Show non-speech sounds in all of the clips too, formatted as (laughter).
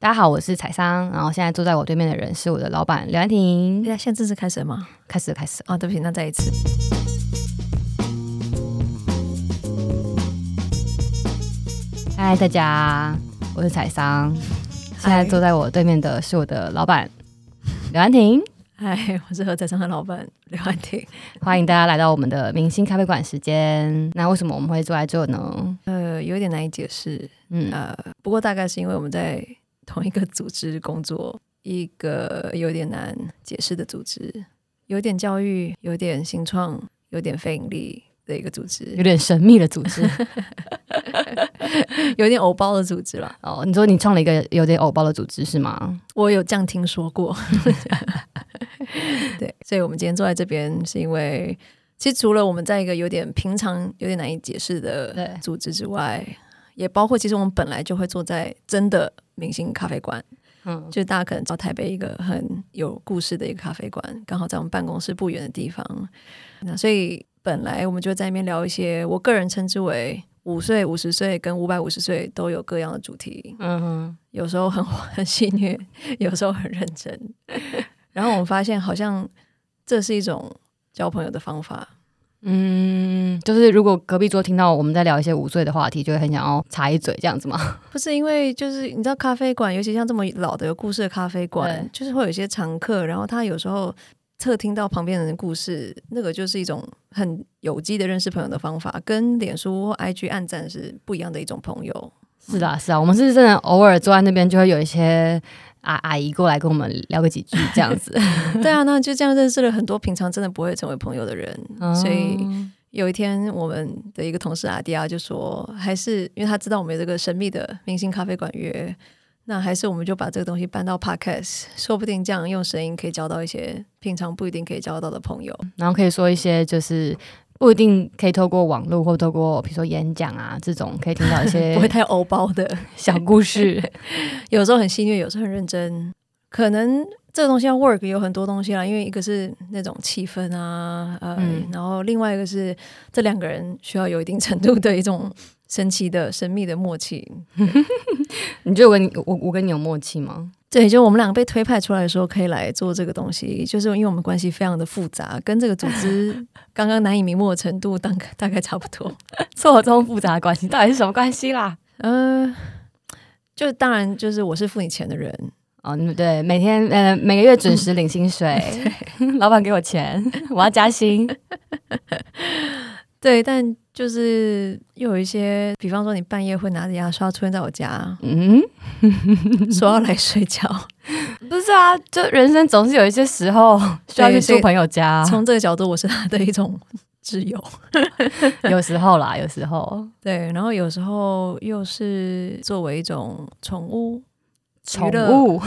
大家好，我是彩桑，然后现在坐在我对面的人是我的老板刘安婷。现在现在正式开始了吗？开始了，开始了。啊，对不起，那再一次。嗨，大家，我是彩桑。现在坐在我对面的是我的老板刘安婷。嗨，我是何彩桑的老板刘安婷。欢迎大家来到我们的明星咖啡馆时间。那为什么我们会坐在这呢？呃，有点难以解释。嗯，呃，不过大概是因为我们在。同一个组织工作，一个有点难解释的组织，有点教育，有点新创，有点非盈利的一个组织，有点神秘的组织，有点偶包的组织了。哦，你说你创了一个有点偶包的组织是吗？我有这样听说过。(laughs) 对，所以我们今天坐在这边，是因为其实除了我们在一个有点平常、有点难以解释的组织之外，也包括其实我们本来就会坐在真的。明星咖啡馆，嗯，就大家可能知道台北一个很有故事的一个咖啡馆，刚好在我们办公室不远的地方。那所以本来我们就在那边聊一些，我个人称之为五岁、五十岁跟五百五十岁都有各样的主题。嗯哼，有时候很 (laughs) 很戏谑，有时候很认真。(laughs) 然后我们发现，好像这是一种交朋友的方法。嗯，就是如果隔壁桌听到我们在聊一些五岁的话题，就会很想要插一嘴这样子吗？(laughs) 不是，因为就是你知道咖啡馆，尤其像这么老的有故事的咖啡馆，就是会有一些常客，然后他有时候侧听到旁边人的故事，那个就是一种很有机的认识朋友的方法，跟脸书或 IG 暗赞是不一样的一种朋友。是啊，是啊，我们是真的偶尔坐在那边就会有一些。阿阿姨过来跟我们聊个几句，(laughs) 这样子。(laughs) 对啊，那就这样认识了很多平常真的不会成为朋友的人。嗯、所以有一天，我们的一个同事阿迪亚就说，还是因为他知道我们有这个神秘的明星咖啡馆约，那还是我们就把这个东西搬到 Podcast，说不定这样用声音可以交到一些平常不一定可以交到的朋友，然后可以说一些就是。不一定可以透过网络或透过比如说演讲啊这种可以听到一些 (laughs) 不会太欧包的小故事，(laughs) 有时候很戏谑，有时候很认真。可能这个东西要 work 有很多东西啦，因为一个是那种气氛啊，呃，嗯、然后另外一个是这两个人需要有一定程度的一种神奇的神秘的默契。你觉得我跟你我我跟你有默契吗？对，就我们两个被推派出来的时候，可以来做这个东西，就是因为我们关系非常的复杂，跟这个组织 (laughs) 刚刚难以瞑目的程度，大概大概差不多。(laughs) 错综复杂的关系到底是什么关系啦？嗯、呃，就当然就是我是付你钱的人哦，对，每天呃每个月准时领薪水，对 (laughs) 老板给我钱，我要加薪。对，但就是又有一些，比方说你半夜会拿着牙刷出现在我家，嗯，(laughs) 说要来睡觉，不是啊，就人生总是有一些时候 (laughs) 需要去住朋友家。从这个角度，我是他的一种挚友，(laughs) 有时候啦，有时候。对，然后有时候又是作为一种宠物，宠物？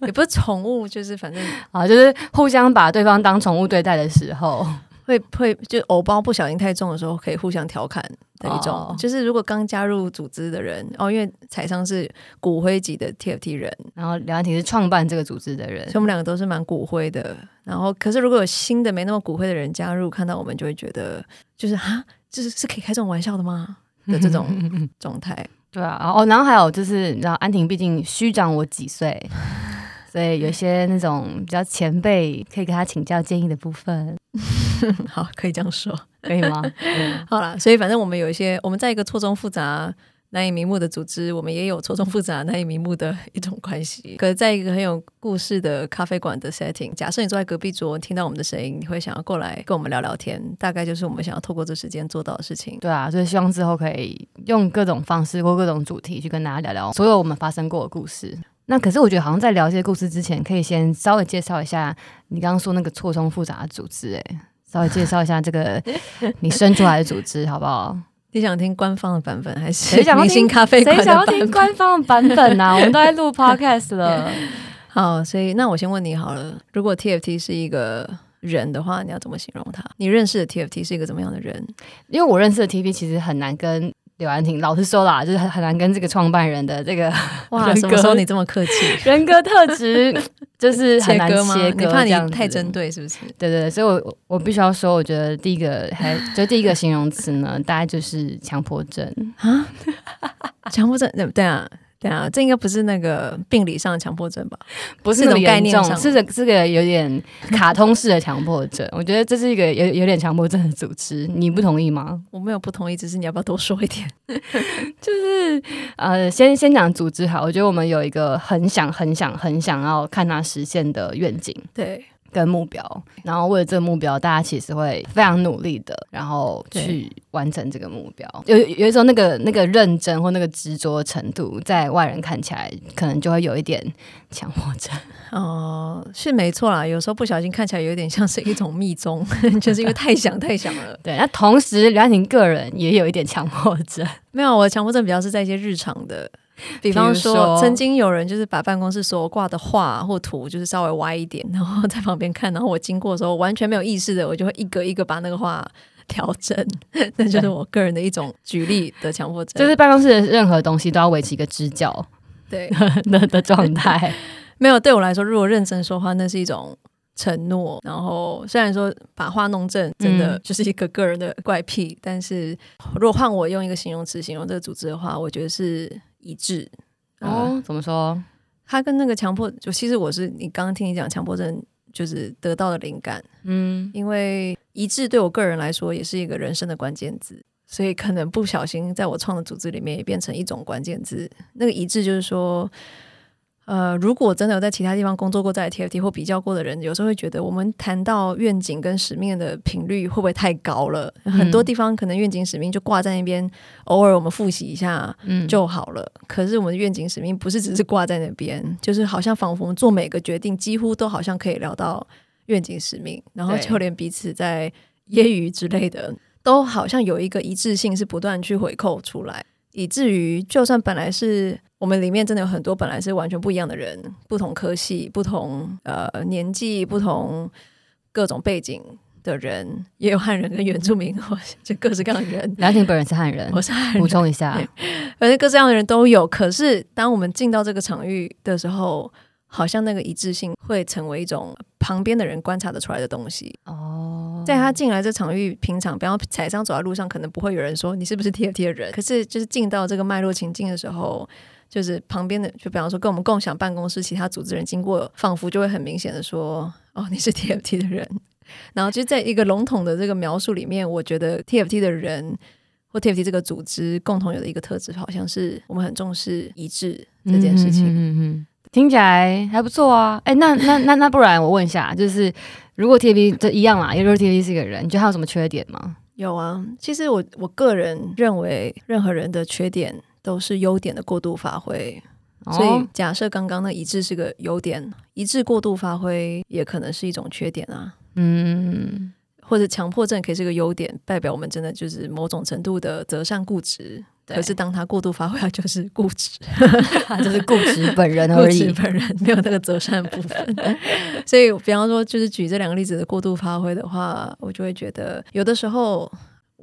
也不是宠物，就是反正啊，就是互相把对方当宠物对待的时候。会会就偶包不小心太重的时候，可以互相调侃的一种。哦、就是如果刚加入组织的人，哦，因为彩商是骨灰级的 TFT 人，然后梁安婷是创办这个组织的人，所以我们两个都是蛮骨灰的。然后，可是如果有新的没那么骨灰的人加入，看到我们就会觉得，就是啊，就是是可以开这种玩笑的吗？的这种 (laughs) 状态。对啊，哦，然后还有就是，你知道安婷毕竟虚长我几岁。所以有些那种比较前辈可以给他请教建议的部分，(laughs) 好，可以这样说，可以吗？(laughs) 嗯、好了，所以反正我们有一些，我们在一个错综复杂、难以瞑目的组织，我们也有错综复杂、难以瞑目的一种关系。可是在一个很有故事的咖啡馆的 setting，假设你坐在隔壁桌，听到我们的声音，你会想要过来跟我们聊聊天，大概就是我们想要透过这时间做到的事情。对啊，所以希望之后可以用各种方式或各种主题去跟大家聊聊所有我们发生过的故事。那可是我觉得，好像在聊这些故事之前，可以先稍微介绍一下你刚刚说那个错综复杂的组织，哎，稍微介绍一下这个 (laughs) 你生出来的组织，好不好？你想听官方的版本，还是明星咖啡？谁想要听官方的版本啊？我们都在录 podcast 了。(laughs) 好，所以那我先问你好了，如果 TFT 是一个人的话，你要怎么形容他？你认识的 TFT 是一个怎么样的人？因为我认识的 TFT 其实很难跟。刘安婷，老实说啦，就是很很难跟这个创办人的这个哇，(laughs) 什么时候你这么客气？(laughs) 人格特质 (laughs) 就是很难切割，你怕你太针对是不是？对对对，所以我我必须要说，我觉得第一个还就第一个形容词呢，大概就是强迫症啊，强迫症对不对啊？对啊，这应该不是那个病理上的强迫症吧？不是那种概念上，是这是个有点卡通式的强迫症。我觉得这是一个有有点强迫症的组织，你不同意吗？我没有不同意，只是你要不要多说一点？(laughs) 就是呃，先先讲组织好，我觉得我们有一个很想、很想、很想要看它实现的愿景。对。跟目标，然后为了这个目标，大家其实会非常努力的，然后去完成这个目标。有有的时候，那个那个认真或那个执着程度，在外人看起来，可能就会有一点强迫症。(laughs) 哦、呃，是没错啦。有时候不小心看起来有点像是一种密宗，(laughs) 就是因为太想太想了。(laughs) 对，那同时梁婷个人也有一点强迫症。没有，我的强迫症比较是在一些日常的。(laughs) 比方说，曾经有人就是把办公室所有挂的画或图，就是稍微歪一点，然后 (laughs) 在旁边看，然后我经过的时候完全没有意识的，我就会一个一个把那个画调整。(laughs) 那就是我个人的一种举例的强迫症，就是办公室的任何东西都要维持一个支教对的的状态。没有，对我来说，如果认真说话，那是一种承诺。然后虽然说把画弄正，真的就是一个个人的怪癖，嗯、但是如果换我用一个形容词形容这个组织的话，我觉得是。一致哦、呃，怎么说？他跟那个强迫，就其实我是你刚刚听你讲强迫症，就是得到的灵感。嗯，因为一致对我个人来说也是一个人生的关键字，所以可能不小心在我创的组织里面也变成一种关键字。那个一致就是说。呃，如果真的有在其他地方工作过，在 TFT 或比较过的人，有时候会觉得我们谈到愿景跟使命的频率会不会太高了？嗯、很多地方可能愿景使命就挂在那边，偶尔我们复习一下就好了。嗯、可是我们的愿景使命不是只是挂在那边，就是好像仿佛做每个决定，几乎都好像可以聊到愿景使命，然后就连彼此在揶揄之类的，都好像有一个一致性是不断去回扣出来，以至于就算本来是。我们里面真的有很多本来是完全不一样的人，不同科系、不同呃年纪、不同各种背景的人，也有汉人跟原住民，就各式各样的人。(laughs) 梁婷本人是汉人，我是汉人。补充一下，(laughs) 反正各式各样的人都有。可是当我们进到这个场域的时候，好像那个一致性会成为一种旁边的人观察得出来的东西。哦，在他进来这场域，平常比方踩上走在路上，可能不会有人说你是不是 TFT 的人。可是就是进到这个脉络情境的时候。就是旁边的，就比方说跟我们共享办公室其他组织人经过，仿佛就会很明显的说：“哦，你是 (laughs) TFT 的人。”然后就在一个笼统的这个描述里面，我觉得 TFT 的人或 TFT 这个组织共同有的一个特质，好像是我们很重视一致这件事情。嗯嗯嗯，听起来还不错啊。哎，那那那那不然我问一下，就是如果 TFT 这一样啦，也就是 TFT 是一个人，你觉得他有什么缺点吗？有啊，其实我我个人认为，任何人的缺点。都是优点的过度发挥，所以假设刚刚那一致是个优点，一致过度发挥也可能是一种缺点啊。嗯，或者强迫症可以是个优点，代表我们真的就是某种程度的择善固执。可是当他过度发挥，他就是固执，(laughs) 他就是固执本人而已，本人没有那个择善部分。(laughs) 所以，比方说，就是举这两个例子的过度发挥的话，我就会觉得有的时候。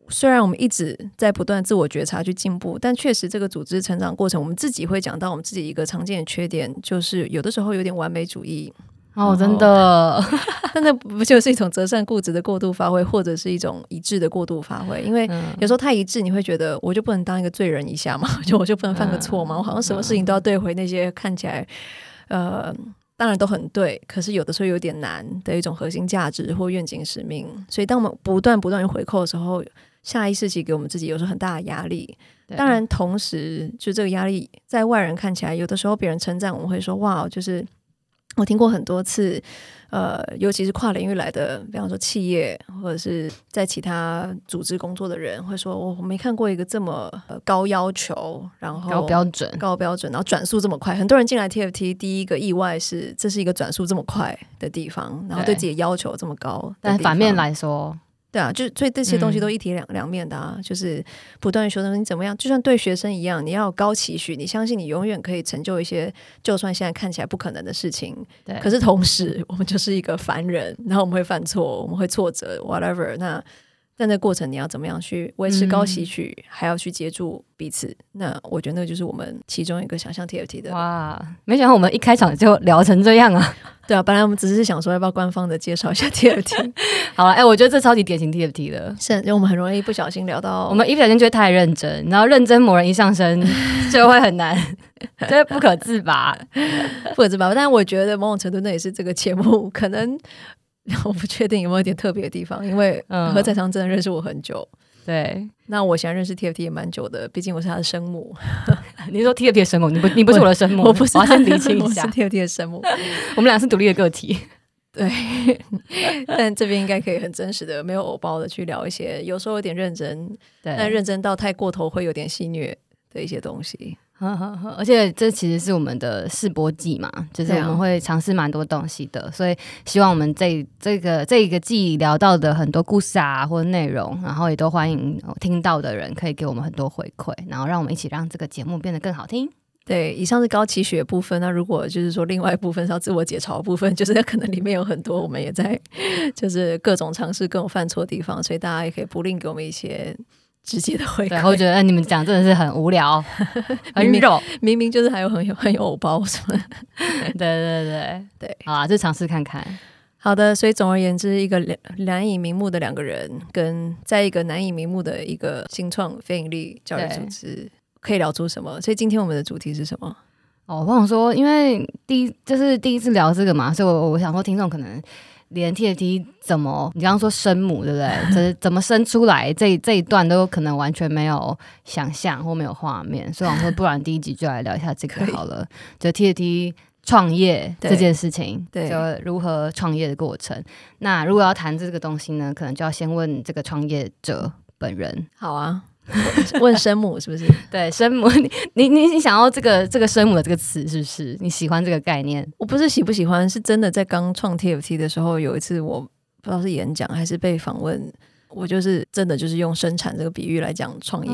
虽然我们一直在不断自我觉察去进步，但确实这个组织成长过程，我们自己会讲到我们自己一个常见的缺点，就是有的时候有点完美主义。哦，真的，(laughs) 但那不就是一种择善固执的过度发挥，或者是一种一致的过度发挥？因为有时候太一致，你会觉得我就不能当一个罪人一下嘛？就我就不能犯个错嘛？我好像什么事情都要对回那些看起来，呃，当然都很对，可是有的时候有点难的一种核心价值或愿景使命。所以当我们不断不断去回扣的时候，下意识其实给我们自己有时候很大的压力，当然同时就这个压力在外人看起来，有的时候别人称赞我们会说哇，就是我听过很多次，呃，尤其是跨领域来的，比方说企业或者是在其他组织工作的人会说，我没看过一个这么高要求，然后高标准、高标准，然后转速这么快。很多人进来 TFT 第一个意外是这是一个转速这么快的地方，然后对自己要求这么高，但反面来说。对啊，就所以这些东西都一体两两面的啊，嗯、就是不断学生你怎么样，就算对学生一样，你要有高期许，你相信你永远可以成就一些，就算现在看起来不可能的事情。对，可是同时我们就是一个凡人，然后我们会犯错，我们会挫折，whatever。那在那过程你要怎么样去维持高期许，嗯、还要去接住彼此？那我觉得那就是我们其中一个想象 TFT 的。哇，没想到我们一开场就聊成这样啊！(laughs) 对啊，本来我们只是想说要不要官方的介绍一下 (laughs) TFT。好了，哎、欸，我觉得这超级典型 TFT 的，是，因为我们很容易不小心聊到，我们一不小心就会太认真，然后认真某人一上身 (laughs) 就会很难，就会不可自拔，不可自拔。但是我觉得某种程度那也是这个节目可能我不确定有没有点特别的地方，因为何宰常真的认识我很久。对，那我想认识 TFT 也蛮久的，毕竟我是他的生母。(laughs) 你说 TFT 的生母，你不，你不是我的生母，我，我不是。我要先厘清一下，我是 TFT 的生母，(laughs) 我们俩是独立的个体。(laughs) 对，但这边应该可以很真实的，没有偶包的去聊一些，有时候有点认真，但认真到太过头会有点戏虐的一些东西。(laughs) 而且这其实是我们的试播季嘛，就是我们会尝试蛮多东西的，所以希望我们这这个这一个季聊到的很多故事啊或者内容，然后也都欢迎听到的人可以给我们很多回馈，然后让我们一起让这个节目变得更好听。对，以上是高期学部分，那如果就是说另外一部分是要自我解嘲的部分，就是 (laughs) 可能里面有很多我们也在 (laughs) 就是各种尝试各种犯错的地方，所以大家也可以不吝给我们一些。直接的回馈，我觉得你们讲真的是很无聊，(laughs) 很肉，(laughs) 明明就是还有很有 (laughs) 很有偶包什么的。对对对对，好啊，就尝试看看。好的，所以总而言之，一个难难以瞑目的两个人，跟在一个难以瞑目的一个新创非盈利教育组织，可以聊出什么？所以今天我们的主题是什么？哦，我想说，因为第一就是第一次聊这个嘛，所以我我想说，听众可能。连 TFT 怎么，你刚刚说生母对不对？(laughs) 这怎么生出来？这这一段都有可能完全没有想象或没有画面，所以我说，不然第一集就来聊一下这个好了。就 TFT 创业这件事情，对，就如何创业的过程。那如果要谈这个东西呢，可能就要先问这个创业者本人。好啊。(laughs) 问生母是不是？对，生母，(laughs) 你你你想要这个这个生母的这个词是不是？你喜欢这个概念？我不是喜不喜欢，是真的在刚创 TFT 的时候，有一次我不知道是演讲还是被访问。我就是真的就是用生产这个比喻来讲创业。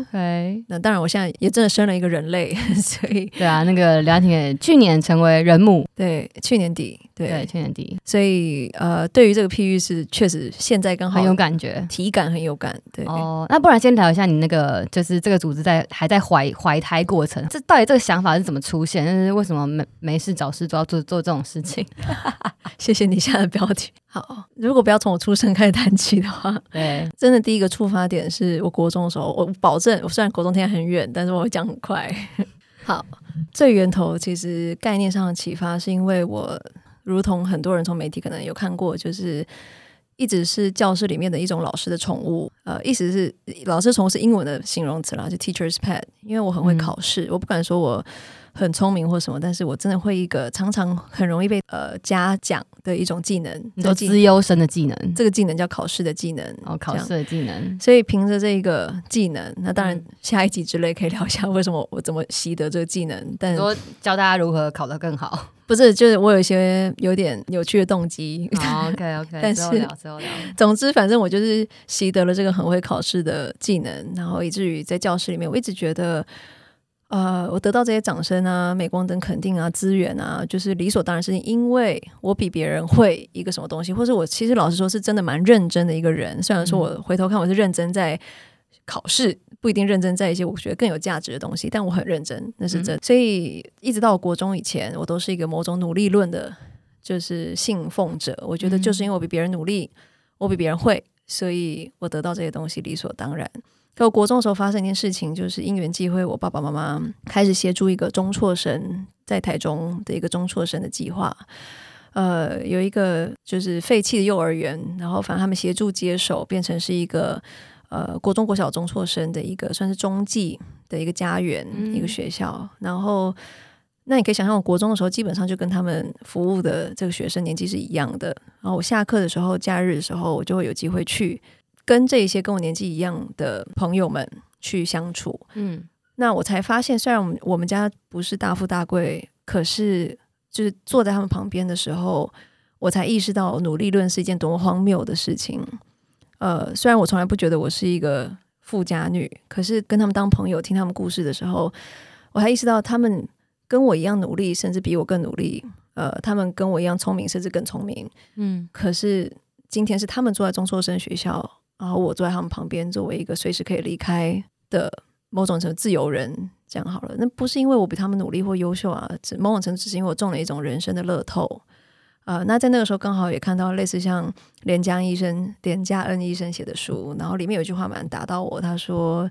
OK，那当然我现在也真的生了一个人类，所以对啊，那个梁婷也 (laughs) 去年成为人母，对，去年底，对，对去年底，所以呃，对于这个譬喻是确实现在刚好很有感觉，体感很有感。对哦，那不然先聊一下你那个就是这个组织在还在怀怀胎过程，这到底这个想法是怎么出现？但是为什么没没事找事都要做做这种事情？(laughs) 谢谢你下的标题。好，如果不要从我出生开始谈起的话，对，真的第一个触发点是我国中的时候，我保证，我虽然国中天很远，但是我会讲很快。(laughs) 好，最源头其实概念上的启发，是因为我如同很多人从媒体可能有看过，就是一直是教室里面的一种老师的宠物。呃，意思是老师宠物是英文的形容词啦，就 teacher's pet。因为我很会考试，嗯、我不敢说我。很聪明或什么，但是我真的会一个常常很容易被呃嘉奖的一种技能，都资优生的技能。这个技能叫考试的技能哦，考试的技能。所以凭着这一个技能，那当然下一集之类可以聊一下为什么我怎么习得这个技能。但说教大家如何考得更好，不是，就是我有一些有点有趣的动机。(laughs) 哦、OK OK，但是总之反正我就是习得了这个很会考试的技能，然后以至于在教室里面，我一直觉得。呃，我得到这些掌声啊、镁光灯肯定啊、资源啊，就是理所当然是因为我比别人会一个什么东西，或者我其实老实说是真的蛮认真的一个人。虽然说我回头看我是认真在考试，不一定认真在一些我觉得更有价值的东西，但我很认真，那是真。所以一直到我国中以前，我都是一个某种努力论的，就是信奉者。我觉得就是因为我比别人努力，我比别人会，所以我得到这些东西理所当然。在我国中的时候发生一件事情，就是因缘际会，我爸爸妈妈开始协助一个中辍生在台中的一个中辍生的计划。呃，有一个就是废弃的幼儿园，然后反正他们协助接手，变成是一个呃国中国小中辍生的一个算是中继的一个家园，嗯、一个学校。然后那你可以想象，我国中的时候基本上就跟他们服务的这个学生年纪是一样的。然后我下课的时候、假日的时候，我就会有机会去。跟这些跟我年纪一样的朋友们去相处，嗯，那我才发现，虽然我们我们家不是大富大贵，可是就是坐在他们旁边的时候，我才意识到努力论是一件多么荒谬的事情。呃，虽然我从来不觉得我是一个富家女，可是跟他们当朋友，听他们故事的时候，我还意识到他们跟我一样努力，甚至比我更努力。呃，他们跟我一样聪明，甚至更聪明。嗯，可是今天是他们坐在中辍生学校。然后我坐在他们旁边，作为一个随时可以离开的某种程度自由人，这样好了。那不是因为我比他们努力或优秀啊，只某种程度只是因为我中了一种人生的乐透。呃，那在那个时候刚好也看到类似像连江医生、连家恩医生写的书，然后里面有一句话蛮打到我，他说：“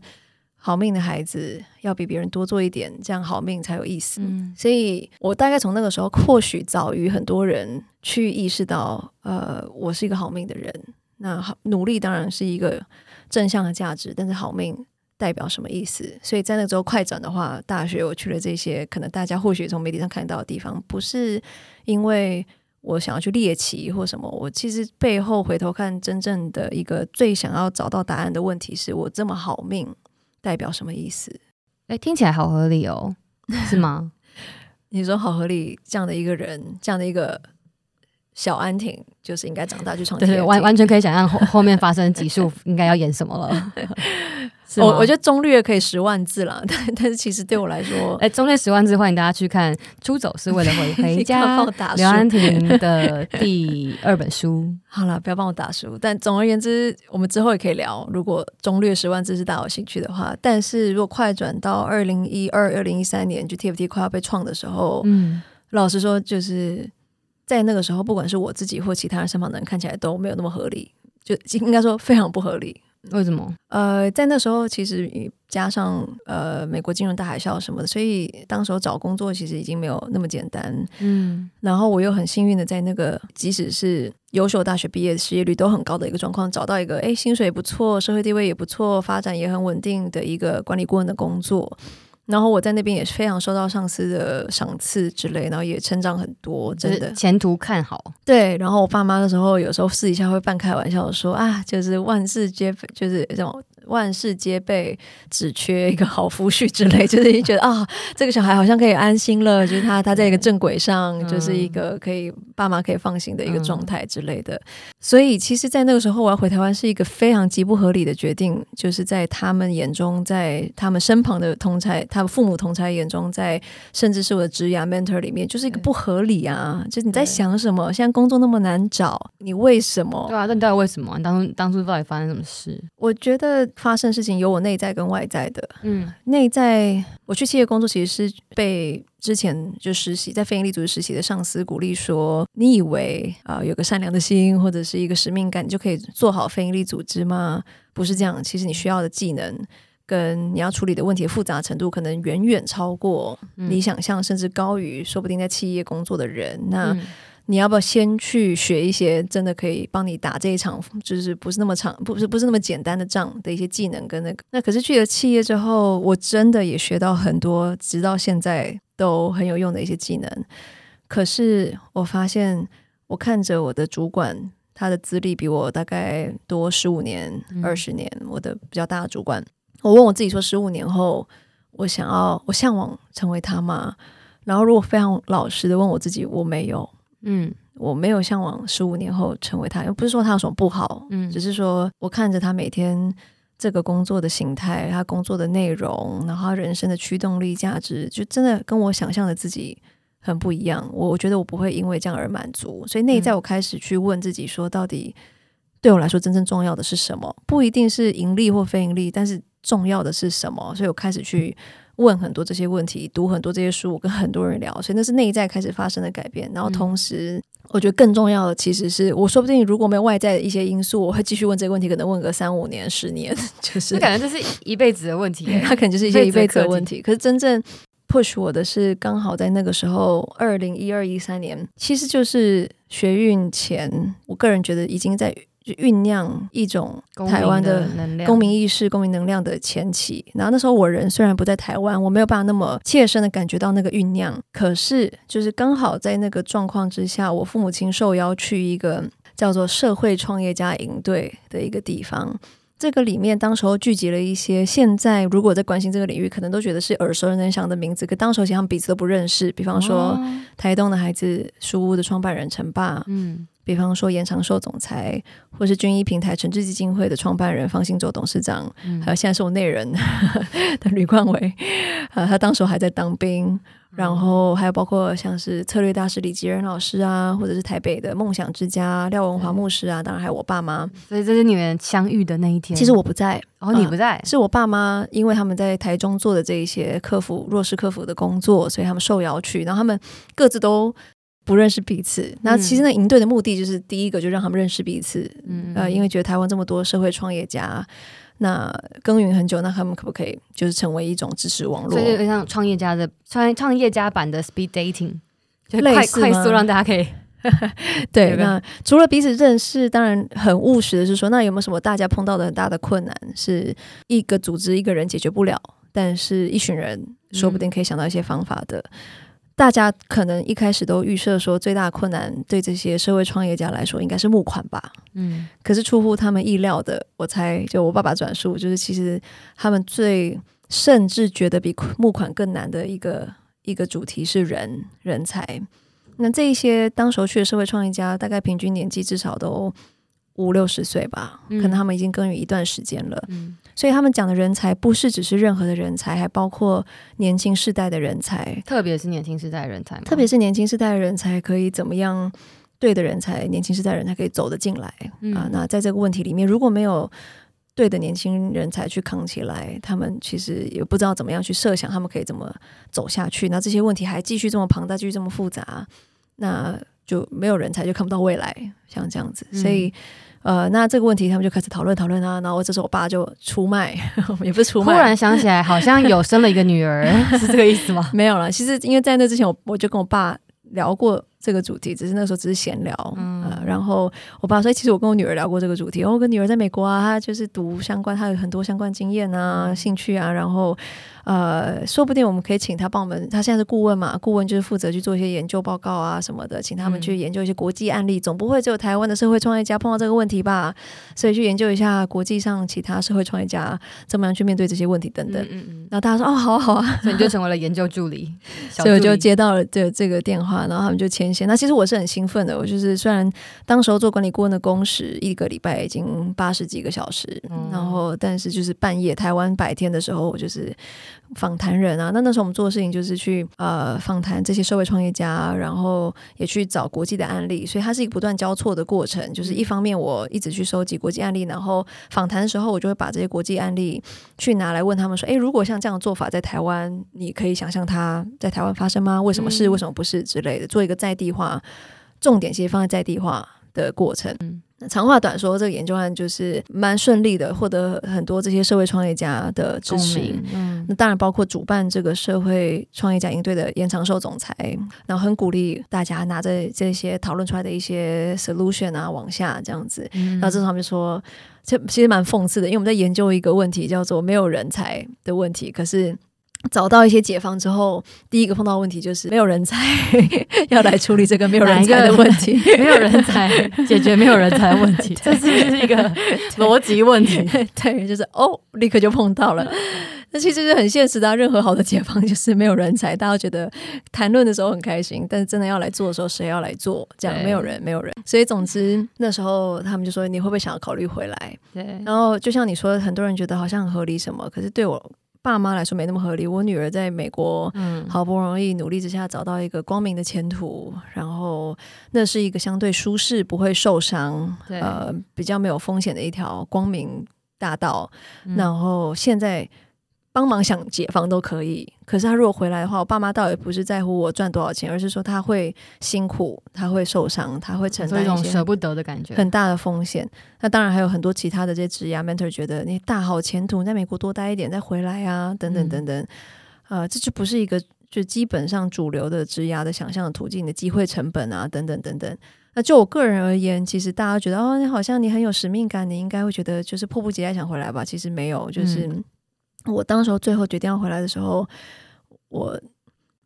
好命的孩子要比别人多做一点，这样好命才有意思。嗯”所以，我大概从那个时候，或许早于很多人去意识到，呃，我是一个好命的人。那好，努力当然是一个正向的价值，但是好命代表什么意思？所以在那个时候快转的话，大学我去了这些，可能大家或许从媒体上看到的地方，不是因为。我想要去猎奇或什么，我其实背后回头看，真正的一个最想要找到答案的问题是我这么好命代表什么意思？哎，听起来好合理哦，是吗？(laughs) 你说好合理，这样的一个人，这样的一个小安婷，就是应该长大去闯。对，完完全可以想象后后面发生集数应该要演什么了。(laughs) 我我觉得中略可以十万字了，(laughs) 但但是其实对我来说，(laughs) 哎，中略十万字，欢迎大家去看《出走是为了回回家》(laughs) 刘安婷的第二本书。好了，不要帮我打书。但总而言之，我们之后也可以聊。如果中略十万字是大家有兴趣的话，但是如果快转到二零一二、二零一三年，就 TFT 快要被创的时候，嗯，老实说，就是在那个时候，不管是我自己或其他人身旁的人，看起来都没有那么合理，就应该说非常不合理。为什么？呃，在那时候，其实加上呃美国金融大海啸什么的，所以当时候找工作其实已经没有那么简单。嗯，然后我又很幸运的在那个即使是优秀大学毕业、失业率都很高的一个状况，找到一个诶薪水也不错、社会地位也不错、发展也很稳定的一个管理顾问的工作。然后我在那边也是非常受到上司的赏赐之类，然后也成长很多，真的前途看好。对，然后我爸妈的时候，有时候私底下会半开玩笑说啊，就是万事皆非就是这种。万事皆备，只缺一个好夫婿之类，就是你觉得啊，(laughs) 这个小孩好像可以安心了，就是他他在一个正轨上，嗯、就是一个可以爸妈可以放心的一个状态之类的。嗯、所以，其实，在那个时候，我要回台湾是一个非常极不合理的决定，就是在他们眼中，在他们身旁的同才，他们父母同才眼中，在甚至是我的职涯 mentor 里面，就是一个不合理啊！就是你在想什么？现在工作那么难找，你为什么？对啊，那你到底为什么？你当当初到底发生什么事？我觉得。发生事情有我内在跟外在的，嗯，内在我去企业工作，其实是被之前就实习在非营利组织实习的上司鼓励说：“你以为啊、呃、有个善良的心或者是一个使命感，你就可以做好非营利组织吗？不是这样，其实你需要的技能跟你要处理的问题的复杂程度，可能远远超过你想象，甚至高于说不定在企业工作的人。那。嗯你要不要先去学一些真的可以帮你打这一场，就是不是那么长，不是不是那么简单的仗的一些技能跟那个？那可是去了企业之后，我真的也学到很多，直到现在都很有用的一些技能。可是我发现，我看着我的主管，他的资历比我大概多十五年、二十年，嗯、我的比较大的主管，我问我自己说：十五年后，我想要，我向往成为他吗？然后如果非常老实的问我自己，我没有。嗯，我没有向往十五年后成为他，又不是说他有什么不好，嗯，只是说我看着他每天这个工作的形态，他工作的内容，然后他人生的驱动力、价值，就真的跟我想象的自己很不一样。我我觉得我不会因为这样而满足，所以内在我开始去问自己说，到底对我来说真正重要的是什么？不一定是盈利或非盈利，但是重要的是什么？所以我开始去。问很多这些问题，读很多这些书，我跟很多人聊，所以那是内在开始发生的改变。然后同时，嗯、我觉得更重要的其实是，我说不定如果没有外在的一些因素，我会继续问这个问题，可能问个三五年、十年，(laughs) 就是感觉这是一辈子的问题。他可能就是一些一辈子的问题。可是真正 push 我的是，刚好在那个时候，二零一二一三年，其实就是学运前，我个人觉得已经在。就酝酿一种台湾的公民意识、公民能量的前期。然后那时候我人虽然不在台湾，我没有办法那么切身的感觉到那个酝酿。可是就是刚好在那个状况之下，我父母亲受邀去一个叫做社会创业家营队的一个地方。这个里面当时候聚集了一些现在如果在关心这个领域，可能都觉得是耳熟能详的名字。可当时候其实他们彼此都不认识。比方说台东的孩子书屋的创办人陈爸，嗯。比方说严长寿总裁，或是军医平台诚志基金会的创办人方兴洲董事长，嗯、还有现在是我内人 (laughs) 的吕冠伟，呃，他当时还在当兵，嗯、然后还有包括像是策略大师李吉仁老师啊，或者是台北的梦想之家廖文华牧师啊，当然还有我爸妈。所以这是你们相遇的那一天。其实我不在，然后、哦、你不在、呃，是我爸妈，因为他们在台中做的这一些客服弱势客服的工作，所以他们受邀去，然后他们各自都。不认识彼此。那其实那营队的目的就是第一个就让他们认识彼此，嗯，呃，因为觉得台湾这么多社会创业家。那耕耘很久，那他们可不可以就是成为一种支持网络？所以就像创业家的创创业家版的 speed dating，就快快速让大家可以 (laughs) 对。对，那除了彼此认识，当然很务实的是说，那有没有什么大家碰到的很大的困难，是一个组织一个人解决不了，但是一群人说不定可以想到一些方法的。嗯大家可能一开始都预设说，最大的困难对这些社会创业家来说应该是募款吧。嗯，可是出乎他们意料的，我猜就我爸爸转述，就是其实他们最甚至觉得比募款更难的一个一个主题是人人才。那这一些当时候去的社会创业家，大概平均年纪至少都五六十岁吧，可能他们已经耕耘一段时间了。嗯。所以他们讲的人才不是只是任何的人才，还包括年轻世代的人才，特别是年轻世代的人才，特别是年轻世代的人才可以怎么样？对的人才，年轻世代的人才可以走得进来、嗯、啊。那在这个问题里面，如果没有对的年轻人才去扛起来，他们其实也不知道怎么样去设想，他们可以怎么走下去。那这些问题还继续这么庞大，继续这么复杂，那就没有人才，就看不到未来，像这样子。所以。嗯呃，那这个问题他们就开始讨论讨论啊，然后这时候我爸就出卖，(laughs) 也不是出卖，突然想起来好像有生了一个女儿，(laughs) 是这个意思吗？没有了，其实因为在那之前我我就跟我爸聊过。这个主题只是那时候只是闲聊，嗯、呃，然后我爸说，其实我跟我女儿聊过这个主题，我跟女儿在美国啊，她就是读相关，她有很多相关经验啊、兴趣啊，然后呃，说不定我们可以请她帮我们，她现在是顾问嘛，顾问就是负责去做一些研究报告啊什么的，请他们去研究一些国际案例，嗯、总不会只有台湾的社会创业家碰到这个问题吧？所以去研究一下国际上其他社会创业家怎么样去面对这些问题等等。嗯嗯，然后大家说哦，好啊好啊，所以你就成为了研究助理，(laughs) 所以我就接到了这这个电话，然后他们就签。那其实我是很兴奋的，我就是虽然当时候做管理顾问的工时一个礼拜已经八十几个小时，嗯、然后但是就是半夜台湾白天的时候，我就是访谈人啊。那那时候我们做的事情就是去呃访谈这些社会创业家，然后也去找国际的案例，所以它是一个不断交错的过程。就是一方面我一直去收集国际案例，然后访谈的时候我就会把这些国际案例去拿来问他们说：诶，如果像这样的做法在台湾，你可以想象它在台湾发生吗？为什么是？为什么不是？之类的，做一个在地化，重点其实放在在地化的过程。嗯，长话短说，这个研究案就是蛮顺利的，获得很多这些社会创业家的支持。嗯，那当然包括主办这个社会创业家营队的严长寿总裁，然后很鼓励大家拿着这些讨论出来的一些 solution 啊往下这样子。嗯，然后这时候他们就说，这其实蛮讽刺的，因为我们在研究一个问题，叫做没有人才的问题，可是。找到一些解放之后，第一个碰到问题就是没有人才 (laughs) 要来处理这个没有人才的问题，(laughs) 没有人才解决没有人才的问题，(laughs) 这是不是一个逻辑问题？对，就是哦，立刻就碰到了。那其实是很现实的啊，任何好的解放就是没有人才，大家觉得谈论的时候很开心，但是真的要来做的时候，谁要来做？这样没有人，没有人。所以总之那时候他们就说：“你会不会想要考虑回来？”对。然后就像你说，很多人觉得好像很合理什么，可是对我。爸妈来说没那么合理。我女儿在美国，好不容易努力之下找到一个光明的前途，然后那是一个相对舒适、不会受伤、呃比较没有风险的一条光明大道。然后现在。帮忙想解放都可以，可是他如果回来的话，我爸妈倒也不是在乎我赚多少钱，而是说他会辛苦，他会受伤，他会承担一种舍不得的感觉，很大的风险。那当然还有很多其他的这些职业 mentor 觉得你大好前途，你在美国多待一点再回来啊，等等等等。嗯、呃，这就不是一个就基本上主流的职业的想象的途径的机会成本啊，等等等等。那就我个人而言，其实大家觉得哦，你好像你很有使命感，你应该会觉得就是迫不及待想回来吧？其实没有，就是。嗯我当时候最后决定要回来的时候，我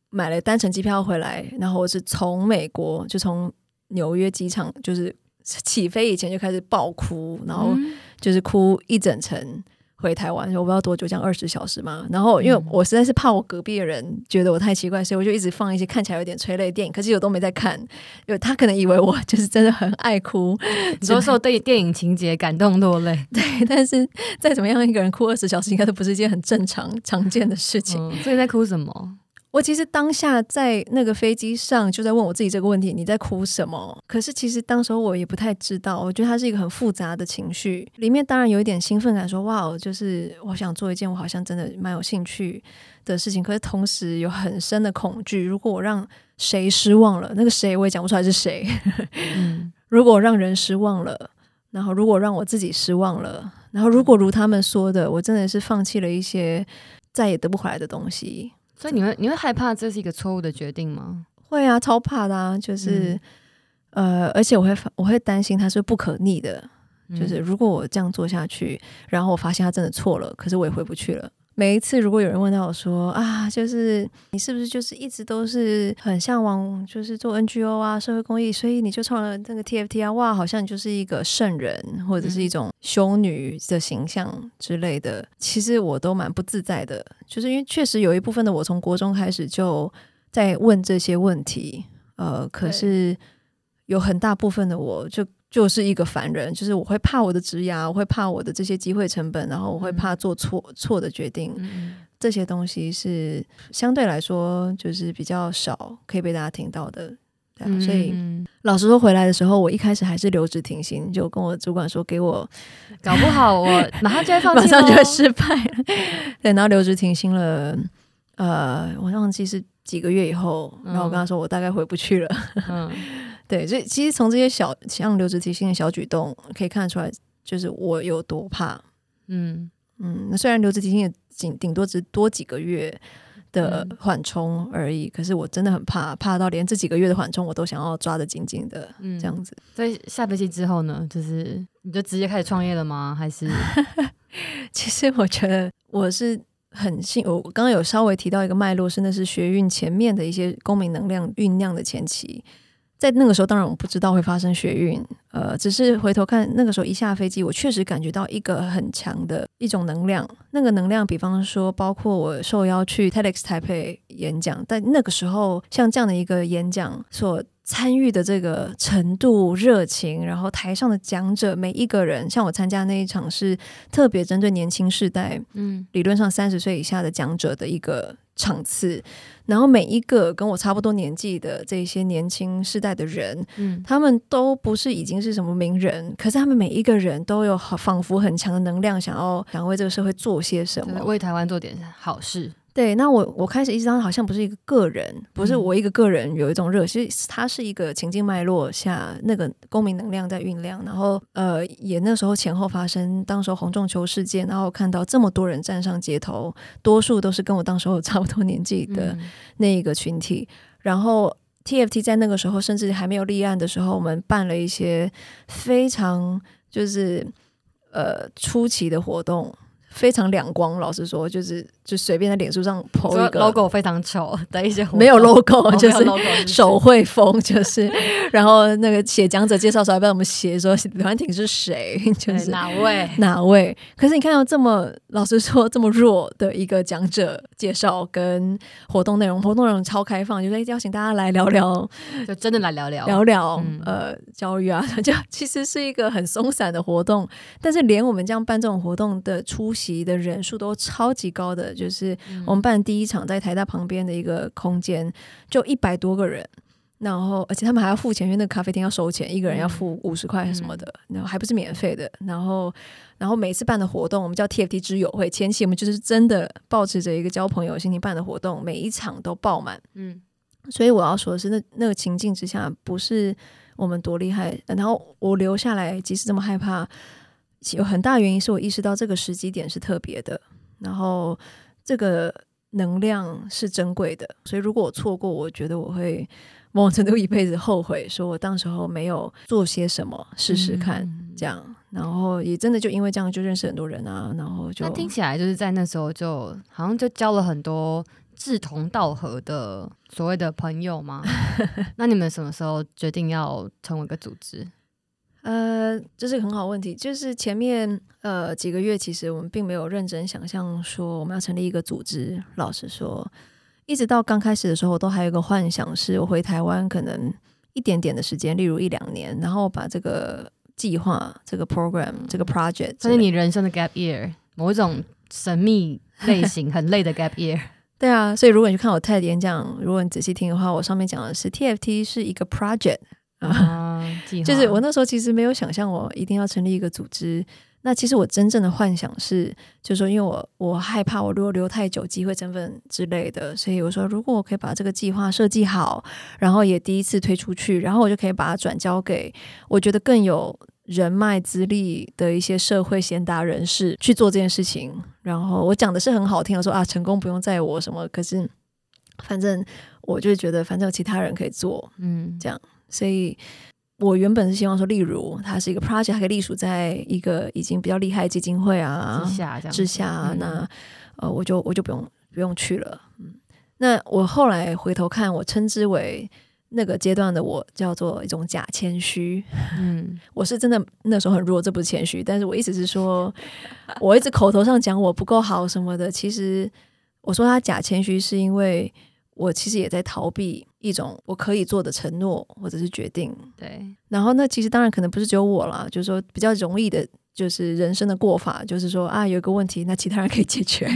买了单程机票回来，然后我是从美国就从纽约机场就是起飞以前就开始爆哭，然后就是哭一整程。回台湾，我不知道多久，这样二十小时嘛。然后，因为我实在是怕我隔壁的人觉得我太奇怪，所以我就一直放一些看起来有点催泪电影。可是我都没在看，因为他可能以为我就是真的很爱哭，(laughs) 你说受对电影情节感动落泪。对，但是再怎么样，一个人哭二十小时应该都不是一件很正常常见的事情。嗯，所以在哭什么？我其实当下在那个飞机上就在问我自己这个问题：你在哭什么？可是其实当时候我也不太知道，我觉得它是一个很复杂的情绪，里面当然有一点兴奋感，说哇，就是我想做一件我好像真的蛮有兴趣的事情，可是同时有很深的恐惧，如果我让谁失望了，那个谁我也讲不出来是谁。嗯，(laughs) 如果让人失望了，然后如果让我自己失望了，然后如果如他们说的，我真的是放弃了一些再也得不回来的东西。所以你会你会害怕这是一个错误的决定吗？会啊，超怕的啊！就是、嗯、呃，而且我会我会担心它是不可逆的，嗯、就是如果我这样做下去，然后我发现他真的错了，可是我也回不去了。每一次如果有人问到我说啊，就是你是不是就是一直都是很向往就是做 NGO 啊社会公益，所以你就创了这个 TFT 啊，哇，好像你就是一个圣人或者是一种修女的形象之类的。嗯、其实我都蛮不自在的，就是因为确实有一部分的我从国中开始就在问这些问题，呃，可是有很大部分的我就。就是一个凡人，就是我会怕我的职涯，我会怕我的这些机会成本，然后我会怕做错错的决定，嗯、这些东西是相对来说就是比较少可以被大家听到的。对啊、所以、嗯、老实说，回来的时候我一开始还是留职停薪，就跟我主管说，给我 (laughs) 搞不好我 (laughs) 马上就会放弃，马上就会失败。对，然后留职停薪了，呃，我忘记是几个月以后，然后我跟他说我大概回不去了。嗯 (laughs) 对，所以其实从这些小像留职提醒的小举动可以看得出来，就是我有多怕。嗯嗯，那虽然留职提醒也仅顶多只多几个月的缓冲而已，嗯、可是我真的很怕，怕到连这几个月的缓冲我都想要抓得紧紧的，嗯、这样子。所以下飞机之后呢，就是你就直接开始创业了吗？还是？(laughs) 其实我觉得我是很幸，我刚刚有稍微提到一个脉络，是那是学运前面的一些公民能量酝酿的前期。在那个时候，当然我不知道会发生血运，呃，只是回头看那个时候一下飞机，我确实感觉到一个很强的一种能量。那个能量，比方说，包括我受邀去 TEDx 台北演讲，但那个时候像这样的一个演讲所参与的这个程度、热情，然后台上的讲者每一个人，像我参加那一场是特别针对年轻世代，嗯，理论上三十岁以下的讲者的一个场次。然后每一个跟我差不多年纪的这些年轻世代的人，嗯，他们都不是已经是什么名人，可是他们每一个人都有好仿佛很强的能量，想要想为这个社会做些什么，为台湾做点好事。对，那我我开始意识到，好像不是一个个人，不是我一个个人有一种热，其实它是一个情境脉络下那个公民能量在酝酿，然后呃，也那时候前后发生，当时候洪仲丘事件，然后看到这么多人站上街头，多数都是跟我当时候差不多年纪的那一个群体，嗯、然后 TFT 在那个时候甚至还没有立案的时候，我们办了一些非常就是呃出奇的活动。非常两光，老实说，就是就随便在脸书上 po 一个 logo 非常丑的一些，(laughs) 没有 logo，就是手绘风，(laughs) 就是。然后那个写讲者介绍时候，还帮我们写说李安婷是谁，(laughs) 就是哪位？哪位。可是你看到这么老实说这么弱的一个讲者介绍跟活动内容，活动内容超开放，就是邀请大家来聊聊，就真的来聊聊。聊聊、嗯、呃教育啊，就其实是一个很松散的活动，但是连我们这样办这种活动的出席。的人数都超级高的，就是我们办第一场在台大旁边的一个空间，就一百多个人，然后而且他们还要付钱，因为那个咖啡厅要收钱，一个人要付五十块什么的，然后还不是免费的。然后，然后每次办的活动，我们叫 TFT 之友会，前期我们就是真的抱持着一个交朋友心情办的活动，每一场都爆满。嗯，所以我要说的是，那那个情境之下，不是我们多厉害，然后我留下来，即使这么害怕。有很大原因是我意识到这个时机点是特别的，然后这个能量是珍贵的，所以如果我错过，我觉得我会某种程度一辈子后悔，说我当时候没有做些什么试试看，嗯、这样，然后也真的就因为这样就认识很多人啊，然后就听起来就是在那时候就好像就交了很多志同道合的所谓的朋友吗？(laughs) 那你们什么时候决定要成为一个组织？呃，这是个很好问题。就是前面呃几个月，其实我们并没有认真想象说我们要成立一个组织。老实说，一直到刚开始的时候，我都还有一个幻想，是我回台湾可能一点点的时间，例如一两年，然后把这个计划、这个 program、这个 project，这是你人生的 gap year，某一种神秘 (laughs) 类型很累的 gap year。(laughs) 对啊，所以如果你去看我 TED 演讲，如果你仔细听的话，我上面讲的是 TFT 是一个 project 啊，就是我那时候其实没有想象我一定要成立一个组织。那其实我真正的幻想是，就是说，因为我我害怕我如果留太久，机会成本之类的，所以我说，如果我可以把这个计划设计好，然后也第一次推出去，然后我就可以把它转交给我觉得更有人脉资历的一些社会贤达人士去做这件事情。然后我讲的是很好听我，说啊，成功不用在我什么，可是反正我就觉得，反正有其他人可以做，嗯，这样，所以。我原本是希望说，例如它是一个 project，还可以隶属在一个已经比较厉害的基金会啊之下，之下，那呃，我就我就不用不用去了。嗯，那我后来回头看，我称之为那个阶段的我叫做一种假谦虚。嗯，我是真的那时候很弱，这不是谦虚，但是我意思是说，我一直口头上讲我不够好什么的，其实我说他假谦虚，是因为我其实也在逃避。一种我可以做的承诺或者是决定，对。然后那其实当然可能不是只有我啦，就是说比较容易的，就是人生的过法，就是说啊，有一个问题，那其他人可以解决，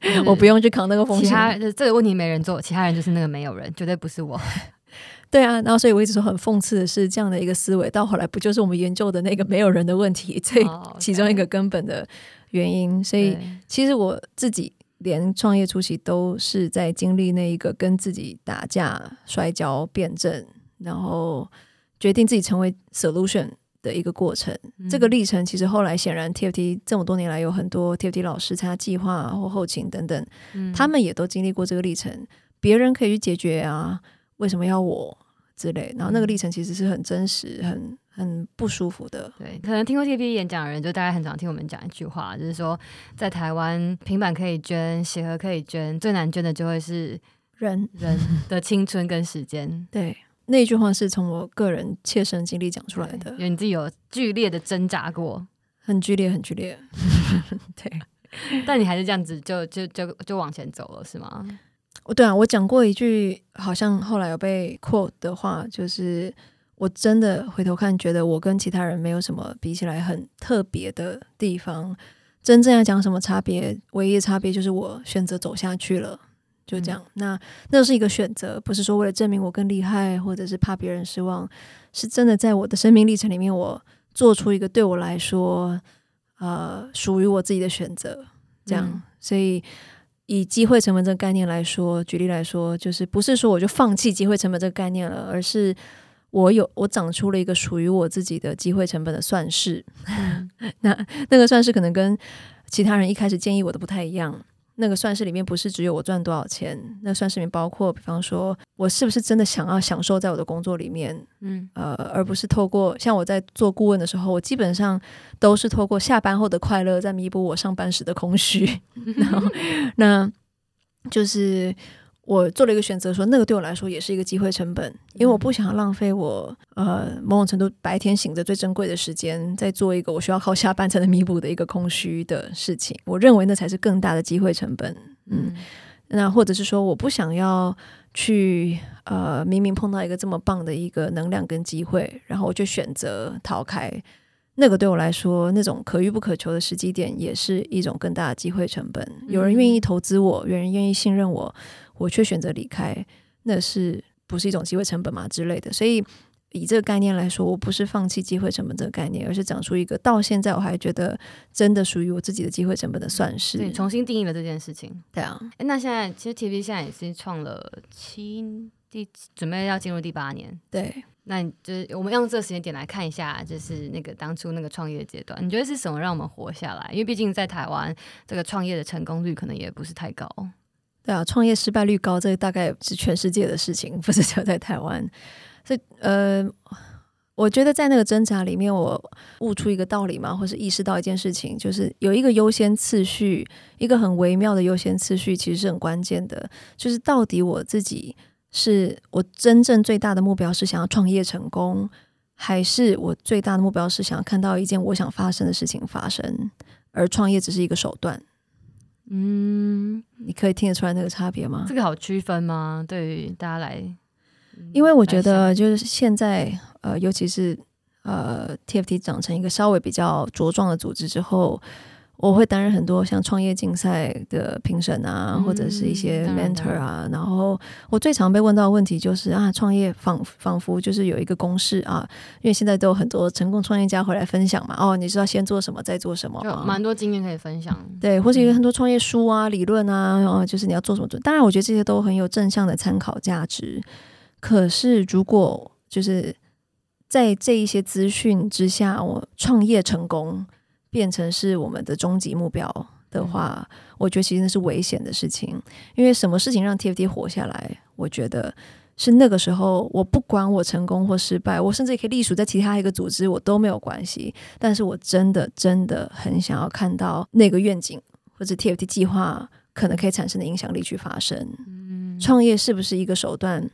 嗯、我不用去扛那个风险。其他这个问题没人做，其他人就是那个没有人，绝对不是我。(laughs) 对啊，然后所以我一直说很讽刺的是，这样的一个思维，到后来不就是我们研究的那个没有人的问题，(laughs) 这其中一个根本的原因。Oh. 所以其实我自己。连创业初期都是在经历那一个跟自己打架、摔跤、辩证，然后决定自己成为 solution 的一个过程。嗯、这个历程其实后来显然，TFT 这么多年来有很多 TFT 老师参加计划或后勤等等，嗯、他们也都经历过这个历程。别人可以去解决啊，为什么要我之类？然后那个历程其实是很真实、很。很不舒服的，对，可能听过 TVB 演讲的人，就大概很常听我们讲一句话，就是说，在台湾平板可以捐，鞋盒可以捐，最难捐的就会是人人的青春跟时间。(laughs) 对，那句话是从我个人切身经历讲出来的，因为你自己有剧烈的挣扎过，很剧烈，很剧烈。(laughs) 对，(laughs) 但你还是这样子就，就就就就往前走了，是吗？对啊，我讲过一句，好像后来有被 quote 的话，就是。我真的回头看，觉得我跟其他人没有什么比起来很特别的地方。真正要讲什么差别，唯一的差别就是我选择走下去了，就这样。嗯、那那是一个选择，不是说为了证明我更厉害，或者是怕别人失望，是真的在我的生命历程里面，我做出一个对我来说，呃，属于我自己的选择。这样，嗯、所以以机会成本这个概念来说，举例来说，就是不是说我就放弃机会成本这个概念了，而是。我有我长出了一个属于我自己的机会成本的算式，(laughs) 那那个算式可能跟其他人一开始建议我的不太一样。那个算式里面不是只有我赚多少钱，那算式里面包括，比方说我是不是真的想要享受在我的工作里面，嗯，呃，而不是透过像我在做顾问的时候，我基本上都是透过下班后的快乐在弥补我上班时的空虚，(laughs) 然后那就是。我做了一个选择，说那个对我来说也是一个机会成本，因为我不想浪费我呃某种程度白天醒着最珍贵的时间，在做一个我需要靠下班才能弥补的一个空虚的事情。我认为那才是更大的机会成本。嗯，那或者是说我不想要去呃明明碰到一个这么棒的一个能量跟机会，然后我就选择逃开。那个对我来说，那种可遇不可求的时机点，也是一种更大的机会成本。有人愿意投资我，有人愿意信任我。我却选择离开，那是不是一种机会成本嘛之类的？所以以这个概念来说，我不是放弃机会成本这个概念，而是讲出一个到现在我还觉得真的属于我自己的机会成本的算式。对，重新定义了这件事情。对啊，诶，那现在其实 TFT 现在也是创了七第准备要进入第八年。对，那你就是我们用这个时间点来看一下，就是那个当初那个创业阶段，你觉得是什么让我们活下来？因为毕竟在台湾，这个创业的成功率可能也不是太高。对啊，创业失败率高，这大概是全世界的事情，不是只有在台湾。所以，呃，我觉得在那个挣扎里面，我悟出一个道理嘛，或是意识到一件事情，就是有一个优先次序，一个很微妙的优先次序，其实是很关键的。就是到底我自己是我真正最大的目标是想要创业成功，还是我最大的目标是想要看到一件我想发生的事情发生，而创业只是一个手段。嗯，你可以听得出来那个差别吗？这个好区分吗？对于大家来，因为我觉得就是现在，呃，尤其是呃，TFT 长成一个稍微比较茁壮的组织之后，我会担任很多像创业竞赛的评审啊，嗯、或者是一些 mentor 啊。然后我最常被问到的问题就是啊，创业仿仿佛就是有一个公式啊，因为现在都有很多成功创业家回来分享嘛。哦，你知道先做什么，再做什么，蛮多经验可以分享。对，或者有很多创业书啊、理论啊，然后就是你要做什么做。当然，我觉得这些都很有正向的参考价值。可是，如果就是在这一些资讯之下，我创业成功。变成是我们的终极目标的话，嗯、我觉得其实那是危险的事情。因为什么事情让 TFT 活下来？我觉得是那个时候，我不管我成功或失败，我甚至也可以隶属在其他一个组织，我都没有关系。但是我真的真的很想要看到那个愿景或者 TFT 计划可能可以产生的影响力去发生。嗯、创业是不是一个手段？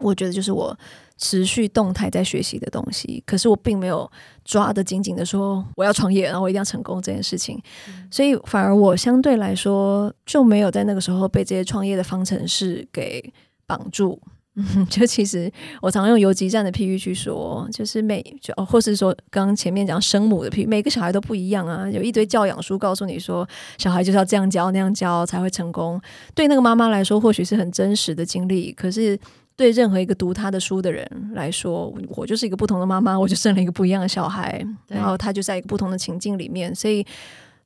我觉得就是我持续动态在学习的东西，可是我并没有抓得紧紧的说我要创业，然后我一定要成功这件事情，嗯、所以反而我相对来说就没有在那个时候被这些创业的方程式给绑住。嗯，(laughs) 就其实我常用游击战的譬喻去说，就是每就或是说刚刚前面讲生母的譬喻，每个小孩都不一样啊，有一堆教养书告诉你说小孩就是要这样教那样教才会成功，对那个妈妈来说或许是很真实的经历，可是。对任何一个读他的书的人来说，我就是一个不同的妈妈，我就生了一个不一样的小孩，然后他就在一个不同的情境里面，所以，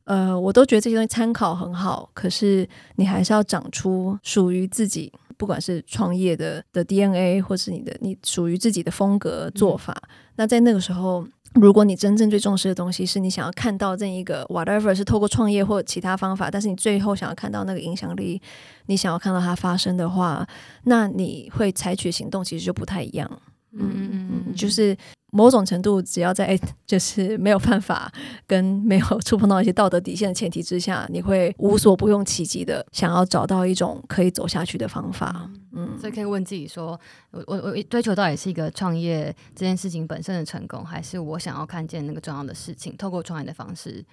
呃，我都觉得这些东西参考很好，可是你还是要长出属于自己，不管是创业的的 DNA，或是你的你属于自己的风格做法。嗯、那在那个时候。如果你真正最重视的东西是你想要看到这一个 whatever 是透过创业或其他方法，但是你最后想要看到那个影响力，你想要看到它发生的话，那你会采取行动其实就不太一样。嗯嗯嗯，就是。某种程度，只要在就是没有办法跟没有触碰到一些道德底线的前提之下，你会无所不用其极的想要找到一种可以走下去的方法。嗯，所以可以问自己说：我我我追求到底是一个创业这件事情本身的成功，还是我想要看见那个重要的事情，透过创业的方式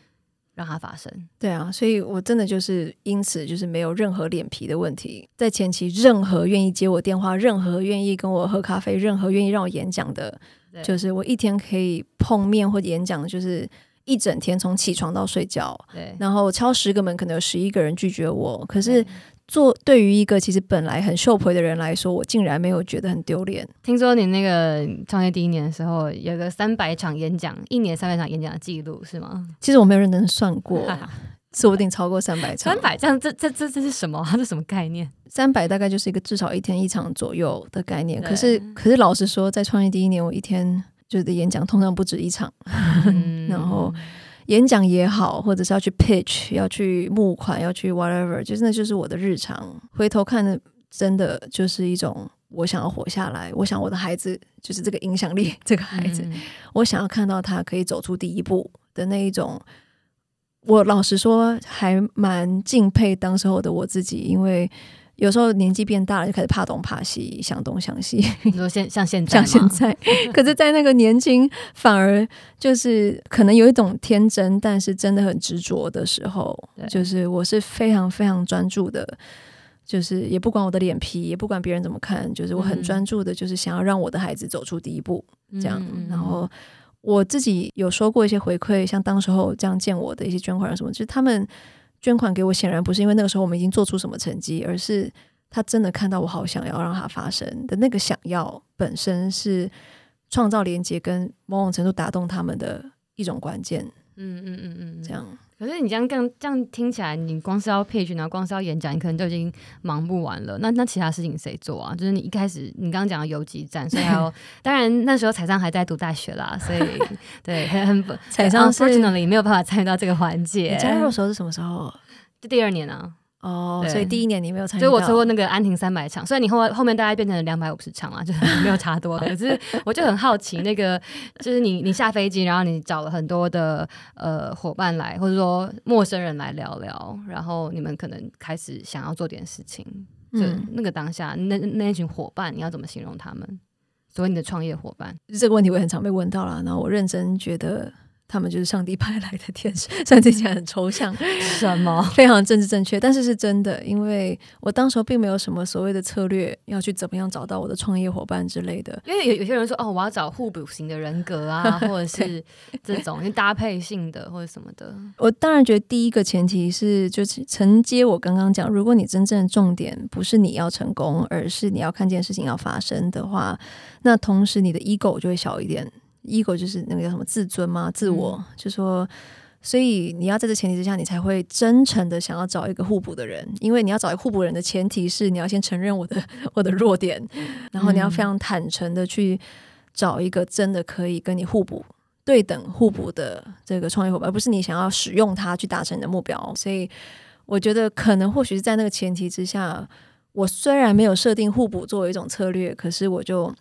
让它发生？对啊，所以我真的就是因此就是没有任何脸皮的问题。在前期，任何愿意接我电话，任何愿意跟我喝咖啡，任何愿意让我演讲的。对就是我一天可以碰面或演讲，就是一整天从起床到睡觉。对，然后敲十个门，可能有十一个人拒绝我。可是做对于一个其实本来很受培的人来说，我竟然没有觉得很丢脸。听说你那个创业第一年的时候，有个三百场演讲，一年三百场演讲的记录是吗？其实我没有认真算过。(laughs) 说不定超过三百场，三百这样，这这这这是什么？(laughs) 它是什么概念？三百大概就是一个至少一天一场左右的概念。可是，可是老实说，在创业第一年，我一天就是演讲通常不止一场。嗯、(laughs) 然后演讲也好，或者是要去 pitch，要去募款，要去 whatever，就是那就是我的日常。回头看的，真的就是一种我想要活下来。我想我的孩子就是这个影响力，这个孩子，嗯、我想要看到他可以走出第一步的那一种。我老实说，还蛮敬佩当时候的我自己，因为有时候年纪变大了，就开始怕东怕西，想东想西。你说现 (laughs) 像现在，像现在，可是，在那个年轻，反而就是可能有一种天真，但是真的很执着的时候，就是我是非常非常专注的，就是也不管我的脸皮，也不管别人怎么看，就是我很专注的，就是想要让我的孩子走出第一步，这样，嗯、然后。我自己有说过一些回馈，像当时候这样见我的一些捐款人什么，就是他们捐款给我，显然不是因为那个时候我们已经做出什么成绩，而是他真的看到我好想要让它发生的那个想要，本身是创造连接跟某种程度打动他们的一种关键。嗯嗯嗯嗯，这样。可是你这样这样这样听起来，你光是要 pitch，然后光是要演讲，你可能就已经忙不完了。那那其他事情谁做啊？就是你一开始你刚刚讲的游击战，所以还有 (laughs) 当然那时候彩上还在读大学啦，所以对很很彩上 unfortunately 没有办法参与到这个环节。你加入的时候是什么时候？就第二年啊。哦，所以第一年你没有参加，所以我抽过那个安亭三百场，所以你后后面大概变成了两百五十场啊，(laughs) 就是没有差多。可是我就很好奇，那个就是你你下飞机，然后你找了很多的呃伙伴来，或者说陌生人来聊聊，然后你们可能开始想要做点事情，就那个当下那那一群伙伴，你要怎么形容他们？所以你的创业伙伴，这个问题我也很常被问到了，然后我认真觉得。他们就是上帝派来的天使，(laughs) 虽然听起来很抽象，什么非常政治正确，但是是真的，因为我当时候并没有什么所谓的策略要去怎么样找到我的创业伙伴之类的。因为有有些人说哦，我要找互补型的人格啊，(laughs) 或者是这种搭配性的或者什么的。我当然觉得第一个前提是就是承接我刚刚讲，如果你真正的重点不是你要成功，而是你要看见事情要发生的话，那同时你的 ego 就会小一点。Ego 就是那个叫什么自尊吗？自我，嗯、就说，所以你要在这前提之下，你才会真诚的想要找一个互补的人，因为你要找一个互补人的前提是你要先承认我的我的弱点，然后你要非常坦诚的去找一个真的可以跟你互补、对等互补的这个创业伙伴，而不是你想要使用它去达成你的目标。所以我觉得可能或许是在那个前提之下，我虽然没有设定互补作为一种策略，可是我就。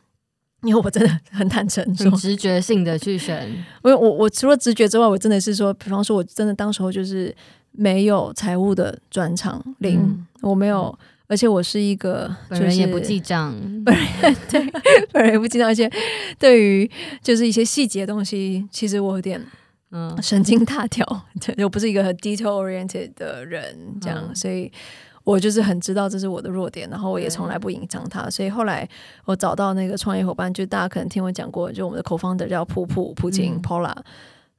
因为我真的 (laughs) 很坦诚，说直觉性的去选。(laughs) 我我我除了直觉之外，我真的是说，比方说，我真的当时候就是没有财务的专长零，嗯、我没有，而且我是一个、就是、(laughs) 本人也不记账，本人对本人也不记账，而且对于就是一些细节的东西，其实我有点嗯神经大条，我不是一个很 detail oriented 的人，这样，嗯、所以。我就是很知道这是我的弱点，然后我也从来不隐藏它，所以后来我找到那个创业伙伴，就大家可能听我讲过，就我们的 co-founder 叫普普普京 Paula，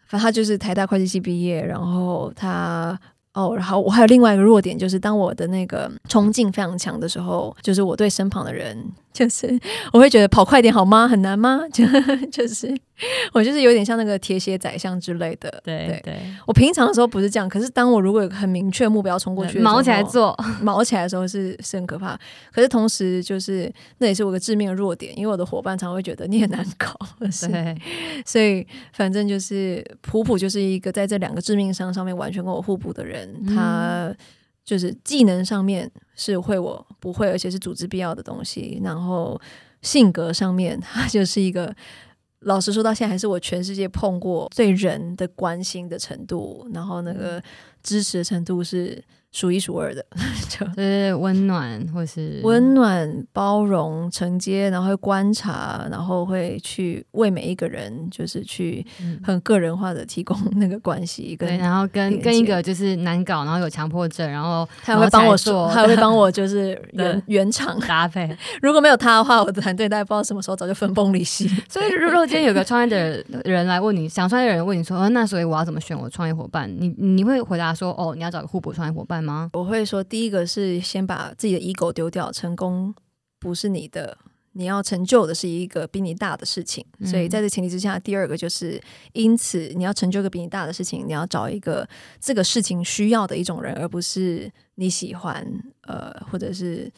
反正他就是台大会计系毕业，然后他。哦，然后我还有另外一个弱点，就是当我的那个冲劲非常强的时候，就是我对身旁的人，就是我会觉得跑快点好吗？很难吗？(laughs) 就就是我就是有点像那个铁血宰相之类的。对对，对我平常的时候不是这样，可是当我如果有个很明确目标冲过去，毛起来做，毛起来的时候是是很可怕。可是同时就是那也是我个致命的弱点，因为我的伙伴常常会觉得你很难搞。(laughs) 对，所以反正就是普普就是一个在这两个致命伤上面完全跟我互补的人。他就是技能上面是会我不会，而且是组织必要的东西。然后性格上面，他就是一个老实说，到现在还是我全世界碰过最人的关心的程度，然后那个支持的程度是。数一数二的，(laughs) 就是温暖，或是 (laughs) 温暖、包容、承接，然后会观察，然后会去为每一个人，就是去很个人化的提供 (laughs) 那个关系。对，然后跟跟一个就是难搞，然后有强迫症，然后他会帮我做，他会帮我就是原原厂搭配。如果没有他的话，我的团队大概不知道什么时候早就分崩离析。所以，如果今天有个创业的人来问你，想创业的人问你说，那所以我要怎么选我创业伙伴？你你会回答说，哦，你要找个互补创业伙伴吗？我会说，第一个是先把自己的 ego 丢掉，成功不是你的，你要成就的是一个比你大的事情。嗯、所以在这前提之下，第二个就是，因此你要成就一个比你大的事情，你要找一个这个事情需要的一种人，而不是你喜欢，呃，或者是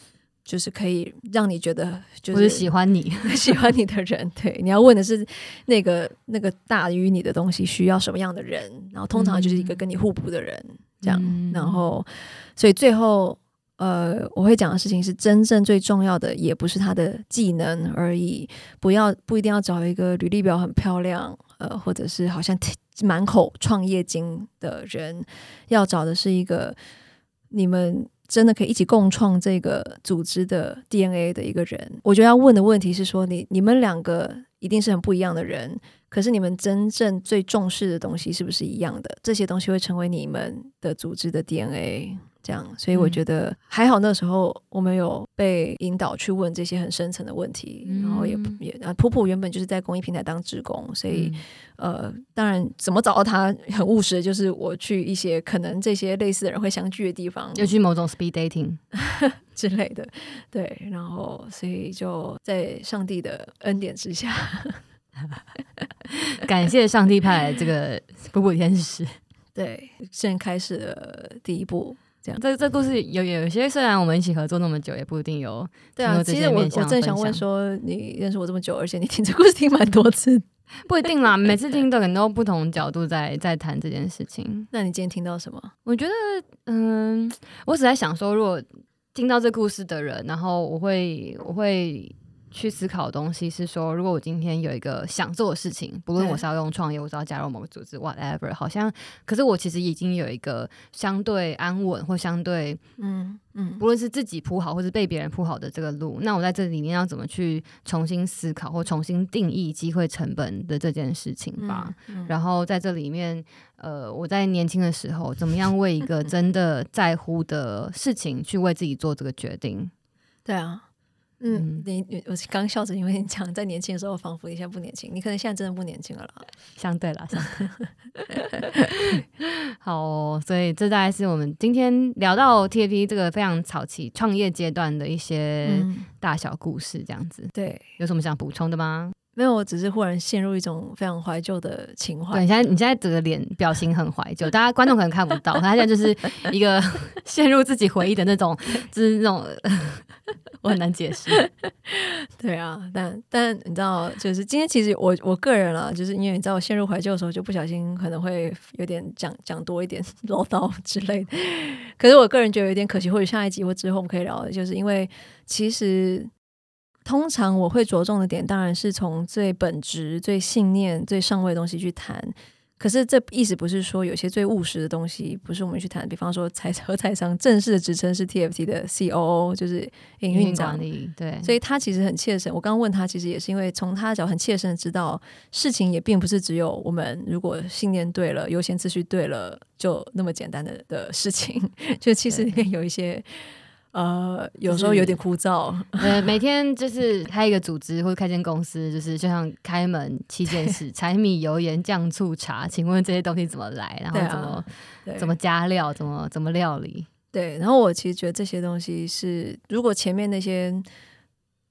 就是可以让你觉得就是喜欢你 (laughs) 喜欢你的人。对，你要问的是那个那个大于你的东西需要什么样的人，然后通常就是一个跟你互补的人。嗯这样，然后，所以最后，呃，我会讲的事情是，真正最重要的也不是他的技能而已，不要不一定要找一个履历表很漂亮，呃，或者是好像满口创业经的人，要找的是一个你们真的可以一起共创这个组织的 DNA 的一个人。我觉得要问的问题是说，你你们两个一定是很不一样的人。可是你们真正最重视的东西是不是一样的？这些东西会成为你们的组织的 DNA，这样。所以我觉得还好，那时候我们有被引导去问这些很深层的问题，嗯、然后也也啊，普普原本就是在公益平台当职工，所以、嗯、呃，当然怎么找到他很务实，就是我去一些可能这些类似的人会相聚的地方，就去某种 speed dating (laughs) 之类的，对，然后所以就在上帝的恩典之下。(laughs) (laughs) 感谢上帝派来这个 (laughs) 补补天使，对，先开始了第一步。这样，这这故事有有些，虽然我们一起合作那么久，也不一定有。对啊，其实我我正想问说，你认识我这么久，而且你听这故事听蛮多次，不一定啦，(laughs) 每次听都很多不同角度在在谈这件事情。那你今天听到什么？我觉得，嗯，我只在想说，如果听到这故事的人，然后我会我会。去思考的东西是说，如果我今天有一个想做的事情，不论我是要用创业，我是要加入某个组织，whatever，好像，可是我其实已经有一个相对安稳或相对，嗯嗯，不论是自己铺好或是被别人铺好的这个路，那我在这里面要怎么去重新思考或重新定义机会成本的这件事情吧？嗯嗯、然后在这里面，呃，我在年轻的时候，怎么样为一个真的在乎的事情去为自己做这个决定？(laughs) 对啊。嗯，你你我刚笑着，因为你讲在年轻的时候，仿佛一下不年轻，你可能现在真的不年轻了啦。(laughs) 相对了，相对。(laughs) 好哦，所以这大概是我们今天聊到 TAP 这个非常早期创业阶段的一些大小故事，这样子。对，有什么想补充的吗？没有，我只是忽然陷入一种非常怀旧的情怀。对，你现在你现在整个脸表情很怀旧，大家观众可能看不到，他现在就是一个 (laughs) 陷入自己回忆的那种，就是那种。(laughs) 我很难解释，(laughs) 对啊，但但你知道，就是今天其实我我个人啊，就是因为你知道我陷入怀旧的时候，就不小心可能会有点讲讲多一点唠叨之类的。可是我个人觉得有点可惜，或者下一集或之后我们可以聊的，就是因为其实通常我会着重的点，当然是从最本质、最信念、最上位的东西去谈。可是这意思不是说有些最务实的东西不是我们去谈，比方说财 (laughs) 和财商正式的职称是 TFT 的 COO，就是营运长。对，所以他其实很切身。我刚刚问他，其实也是因为从他的角度很切身的知道，事情也并不是只有我们如果信念对了、优先次序对了，就那么简单的的事情。(laughs) 就其实里面有一些。呃，有时候有点枯燥。呃，每天就是开一个组织或者开间公司，就是就像开门七件事：(laughs) 柴米油盐酱醋茶。请问这些东西怎么来？然后怎么、啊、怎么加料？怎么怎么料理？对。然后我其实觉得这些东西是，如果前面那些。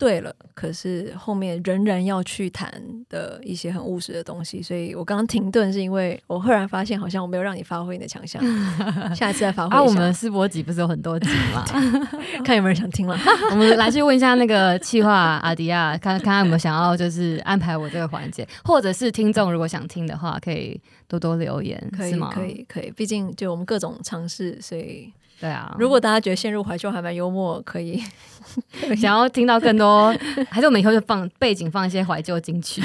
对了，可是后面仍然要去谈的一些很务实的东西，所以我刚刚停顿是因为我忽然发现，好像我没有让你发挥你的强项，(laughs) 下一次再发挥一下。啊，我们试播集不是有很多集吗？(laughs) 看有没有人想听了。(laughs) 我们来去问一下那个企划阿迪亚，看看有没有想要就是安排我这个环节，或者是听众如果想听的话，可以多多留言，可以是吗？可以，可以。毕竟就我们各种尝试，所以。对啊，如果大家觉得陷入怀旧还蛮幽默，可以，(laughs) 想要听到更多，(laughs) 还是我们以后就放背景放一些怀旧金曲。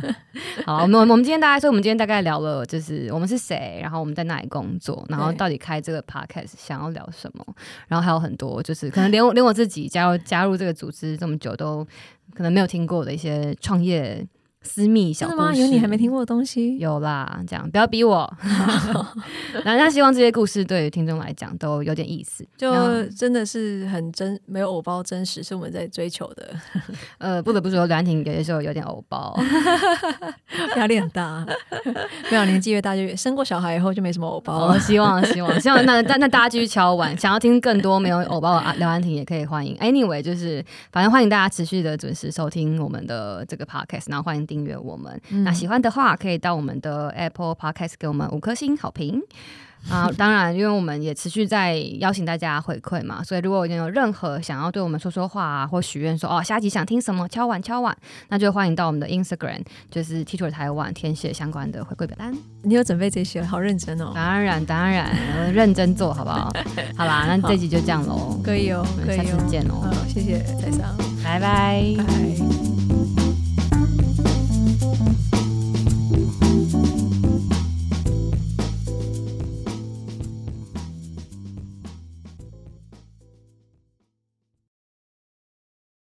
(laughs) 好，我们我们今天大概说，我们今天大概聊了，就是我们是谁，然后我们在哪里工作，然后到底开这个 podcast 想要聊什么，然后还有很多就是可能连我连我自己加入加入这个组织这么久都可能没有听过的一些创业。私密小故事，真的吗？有你还没听过的东西？有啦，这样不要逼我。那 (laughs) 那希望这些故事对于听众来讲都有点意思，就真的是很真，没有偶包真实是我们在追求的。(laughs) 呃，不得不说，梁婷有些时候有点偶包，(laughs) 压力很大。没有，年纪越大就越生过小孩以后就没什么偶包了。哦，希望希望希望那那那大家继续敲碗，想要听更多没有偶包的刘安婷也可以欢迎。Anyway，就是反正欢迎大家持续的准时收听我们的这个 podcast，然后欢迎订。订阅我们，嗯、那喜欢的话可以到我们的 Apple Podcast 给我们五颗星好评啊！当然，因为我们也持续在邀请大家回馈嘛，所以如果有任何想要对我们说说话啊，或许愿说哦，下集想听什么，敲碗敲碗，那就欢迎到我们的 Instagram，就是 Teacher 台湾填写相关的回馈表单。你有准备这些，好认真哦！当然当然，认真做好不好？(laughs) 好啦，那这集就这样喽，可以哦，可以哦，下次见哦，好，谢谢蔡桑，拜拜。拜。